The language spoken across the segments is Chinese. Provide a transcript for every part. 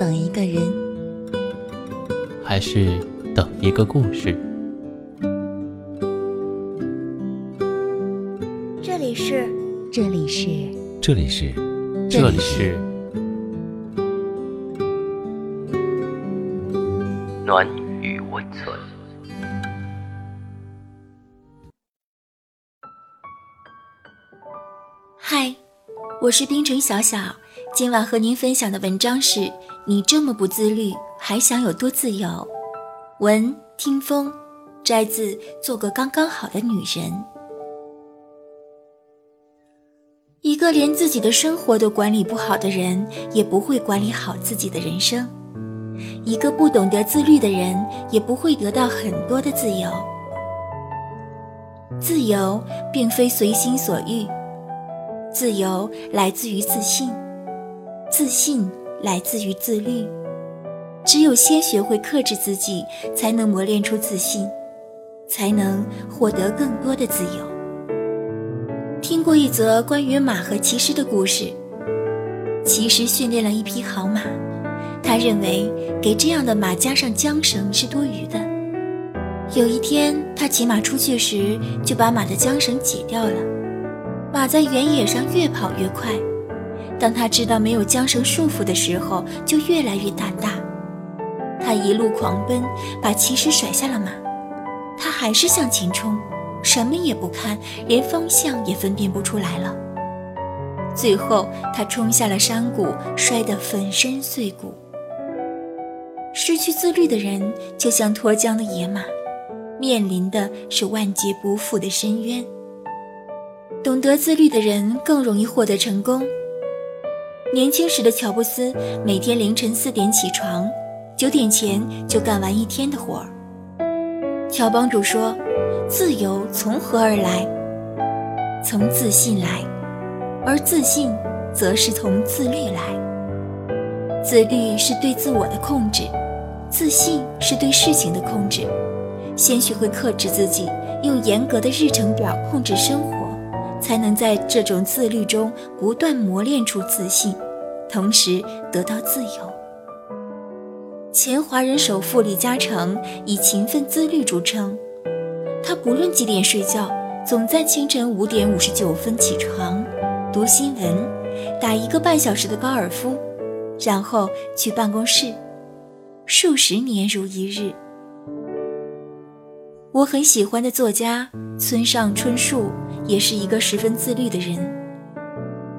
等一个人，还是等一个故事？这里是，这里是，这里是，这里是暖与温存。嗨，我是冰城小小。今晚和您分享的文章是《你这么不自律，还想有多自由》。文听风，摘自《做个刚刚好的女人》。一个连自己的生活都管理不好的人，也不会管理好自己的人生。一个不懂得自律的人，也不会得到很多的自由。自由并非随心所欲，自由来自于自信。自信来自于自律，只有先学会克制自己，才能磨练出自信，才能获得更多的自由。听过一则关于马和骑师的故事，骑师训练了一匹好马，他认为给这样的马加上缰绳是多余的。有一天，他骑马出去时，就把马的缰绳解掉了，马在原野上越跑越快。当他知道没有缰绳束缚的时候，就越来越胆大。他一路狂奔，把骑士甩下了马。他还是向前冲，什么也不看，连方向也分辨不出来了。最后，他冲下了山谷，摔得粉身碎骨。失去自律的人，就像脱缰的野马，面临的是万劫不复的深渊。懂得自律的人，更容易获得成功。年轻时的乔布斯每天凌晨四点起床，九点前就干完一天的活儿。乔帮主说：“自由从何而来？从自信来，而自信则是从自律来。自律是对自我的控制，自信是对事情的控制。先学会克制自己，用严格的日程表控制生活。”才能在这种自律中不断磨练出自信，同时得到自由。前华人首富李嘉诚以勤奋自律著称，他不论几点睡觉，总在清晨五点五十九分起床，读新闻，打一个半小时的高尔夫，然后去办公室，数十年如一日。我很喜欢的作家村上春树。也是一个十分自律的人。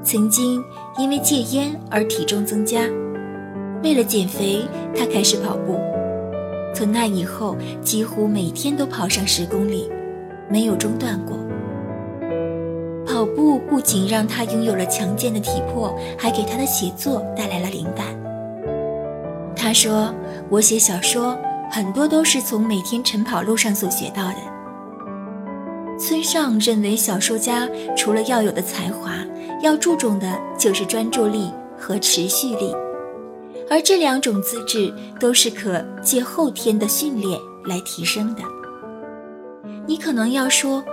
曾经因为戒烟而体重增加，为了减肥，他开始跑步。从那以后，几乎每天都跑上十公里，没有中断过。跑步不仅让他拥有了强健的体魄，还给他的写作带来了灵感。他说：“我写小说，很多都是从每天晨跑路上所学到的。”村上认为，小说家除了要有的才华，要注重的就是专注力和持续力，而这两种资质都是可借后天的训练来提升的。你可能要说，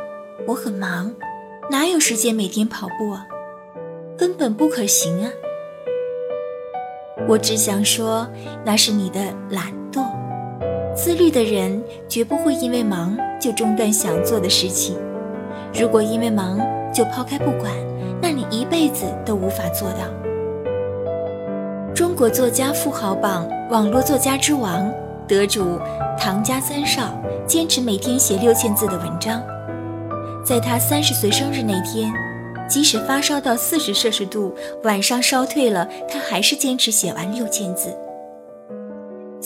我很忙，哪有时间每天跑步啊？根本不可行啊！我只想说，那是你的懒惰。自律的人绝不会因为忙就中断想做的事情。如果因为忙就抛开不管，那你一辈子都无法做到。中国作家富豪榜网络作家之王得主唐家三少坚持每天写六千字的文章，在他三十岁生日那天，即使发烧到四十摄氏度，晚上烧退了，他还是坚持写完六千字。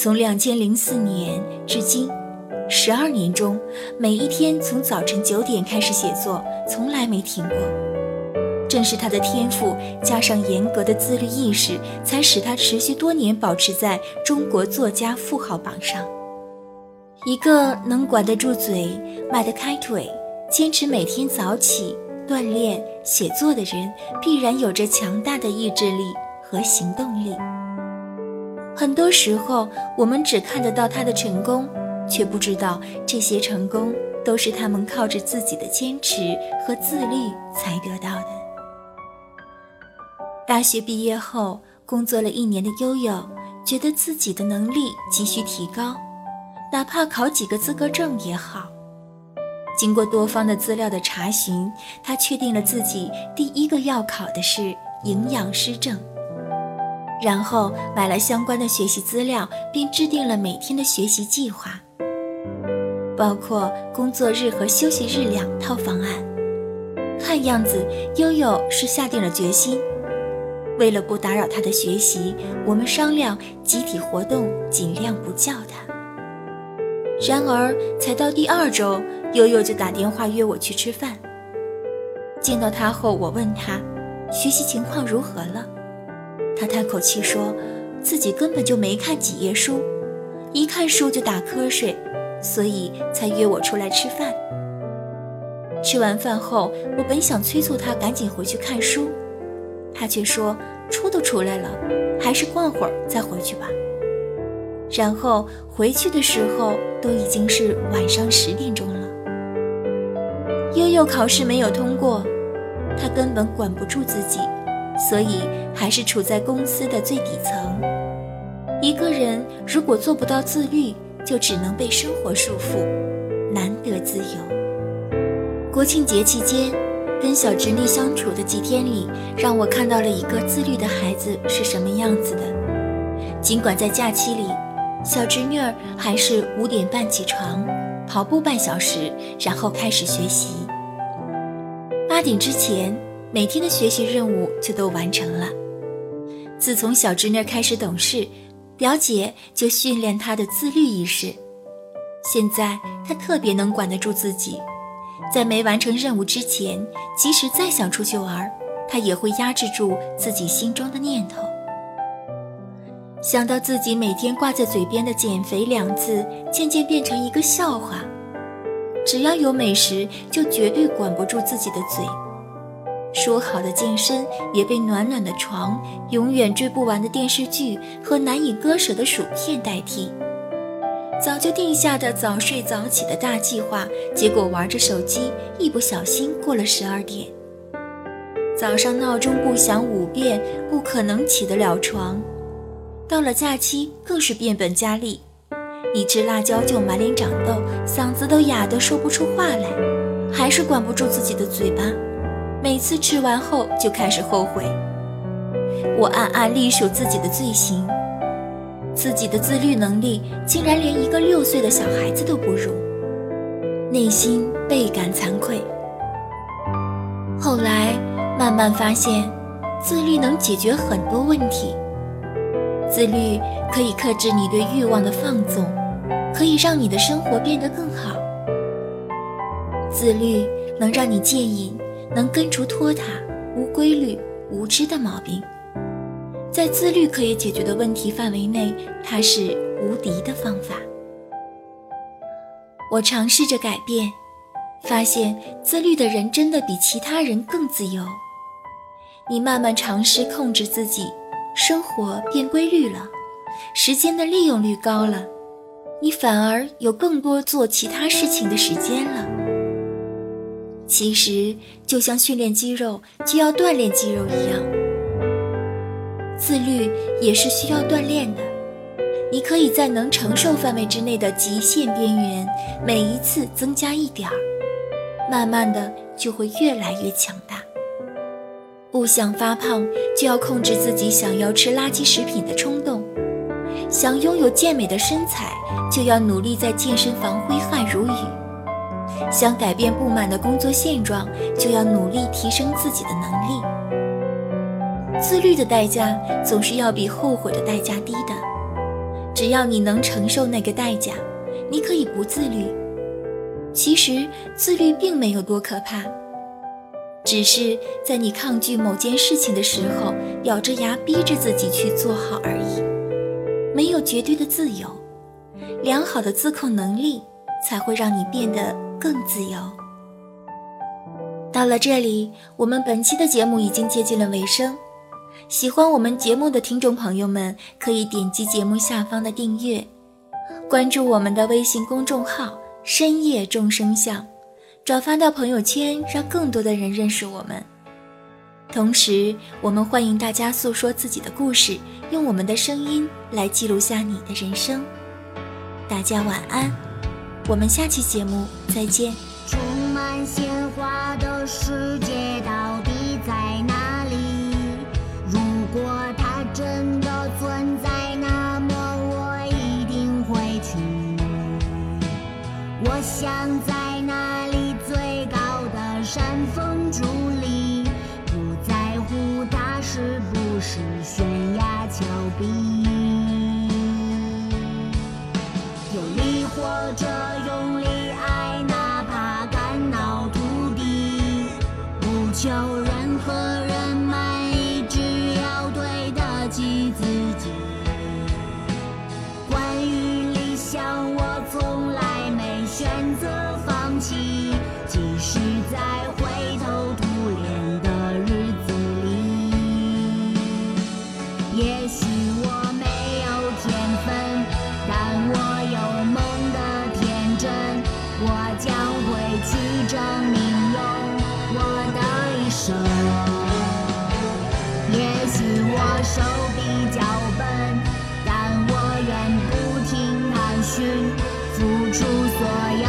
从两千零四年至今，十二年中，每一天从早晨九点开始写作，从来没停过。正是他的天赋加上严格的自律意识，才使他持续多年保持在中国作家富豪榜上。一个能管得住嘴、迈得开腿、坚持每天早起锻炼写作的人，必然有着强大的意志力和行动力。很多时候，我们只看得到他的成功，却不知道这些成功都是他们靠着自己的坚持和自律才得到的。大学毕业后，工作了一年的悠悠觉得自己的能力急需提高，哪怕考几个资格证也好。经过多方的资料的查询，他确定了自己第一个要考的是营养师证。然后买了相关的学习资料，并制定了每天的学习计划，包括工作日和休息日两套方案。看样子悠悠是下定了决心。为了不打扰他的学习，我们商量集体活动尽量不叫他。然而才到第二周，悠悠就打电话约我去吃饭。见到他后，我问他学习情况如何了。他叹口气说，自己根本就没看几页书，一看书就打瞌睡，所以才约我出来吃饭。吃完饭后，我本想催促他赶紧回去看书，他却说出都出来了，还是逛会儿再回去吧。然后回去的时候都已经是晚上十点钟了。悠悠考试没有通过，他根本管不住自己。所以还是处在公司的最底层。一个人如果做不到自律，就只能被生活束缚，难得自由。国庆节期间，跟小侄女相处的几天里，让我看到了一个自律的孩子是什么样子的。尽管在假期里，小侄女儿还是五点半起床，跑步半小时，然后开始学习。八点之前。每天的学习任务就都完成了。自从小侄女开始懂事，表姐就训练她的自律意识。现在她特别能管得住自己，在没完成任务之前，即使再想出去玩，她也会压制住自己心中的念头。想到自己每天挂在嘴边的“减肥”两字，渐渐变成一个笑话。只要有美食，就绝对管不住自己的嘴。说好的健身也被暖暖的床、永远追不完的电视剧和难以割舍的薯片代替。早就定下的早睡早起的大计划，结果玩着手机，一不小心过了十二点。早上闹钟不响五遍，不可能起得了床。到了假期，更是变本加厉，一吃辣椒就满脸长痘，嗓子都哑得说不出话来，还是管不住自己的嘴巴。每次吃完后就开始后悔，我暗暗隶数自己的罪行，自己的自律能力竟然连一个六岁的小孩子都不如，内心倍感惭愧。后来慢慢发现，自律能解决很多问题，自律可以克制你对欲望的放纵，可以让你的生活变得更好，自律能让你戒瘾。能根除拖沓、无规律、无知的毛病，在自律可以解决的问题范围内，它是无敌的方法。我尝试着改变，发现自律的人真的比其他人更自由。你慢慢尝试控制自己，生活变规律了，时间的利用率高了，你反而有更多做其他事情的时间了。其实就像训练肌肉就要锻炼肌肉一样，自律也是需要锻炼的。你可以在能承受范围之内的极限边缘，每一次增加一点儿，慢慢的就会越来越强大。不想发胖，就要控制自己想要吃垃圾食品的冲动；想拥有健美的身材，就要努力在健身房挥汗如雨。想改变不满的工作现状，就要努力提升自己的能力。自律的代价总是要比后悔的代价低的。只要你能承受那个代价，你可以不自律。其实自律并没有多可怕，只是在你抗拒某件事情的时候，咬着牙逼着自己去做好而已。没有绝对的自由，良好的自控能力才会让你变得。更自由。到了这里，我们本期的节目已经接近了尾声。喜欢我们节目的听众朋友们，可以点击节目下方的订阅，关注我们的微信公众号“深夜众生相”，转发到朋友圈，让更多的人认识我们。同时，我们欢迎大家诉说自己的故事，用我们的声音来记录下你的人生。大家晚安，我们下期节目再见。充满鲜花的世界到底在哪里？如果它真的存在，那么我一定会去。我想在那里最高的山峰伫立，不在乎它是不是悬崖峭壁，用力或者放弃，即使在灰头土脸的日子里。也许我没有天分，但我有梦的天真，我将会去证明用我的一生。也许我手比较笨，但我愿不停探寻，付出所有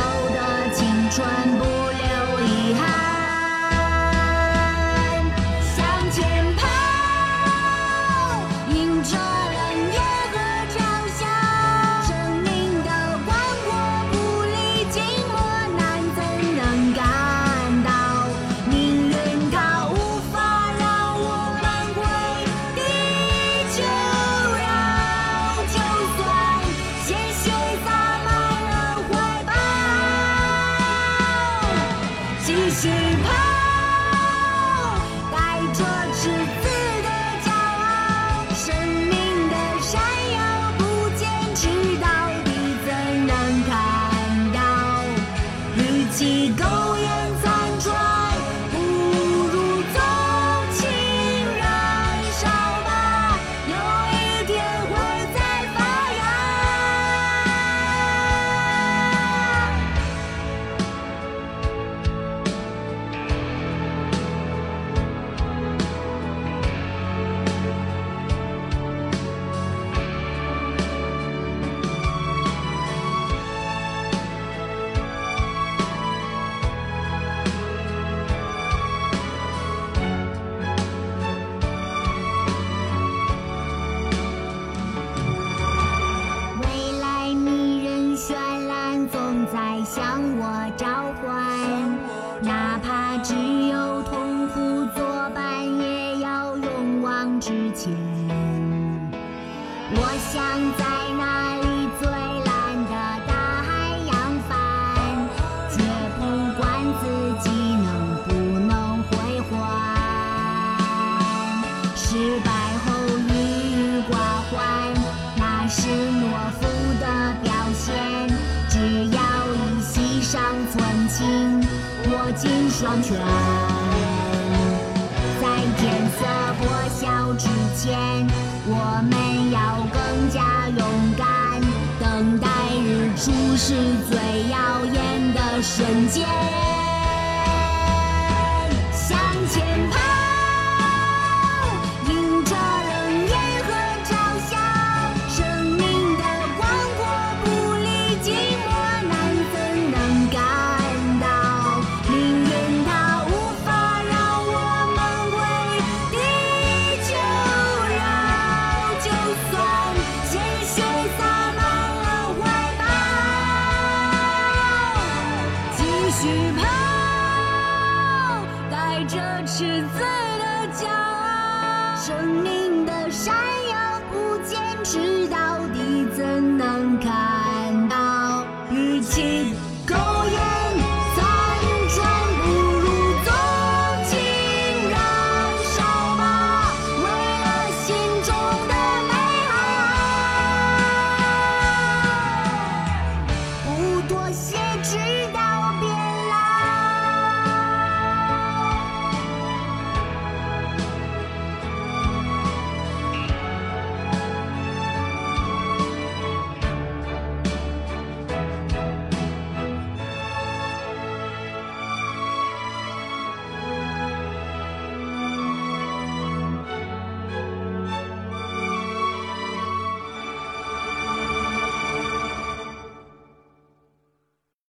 失败后郁郁寡欢，那是懦夫的表现。只要一息尚存情，握紧双拳。在天色破晓之前，我们要更加勇敢，等待日出是最耀眼的瞬间。向前跑，这赤子的骄傲，生命的闪耀，不坚持到底怎能看？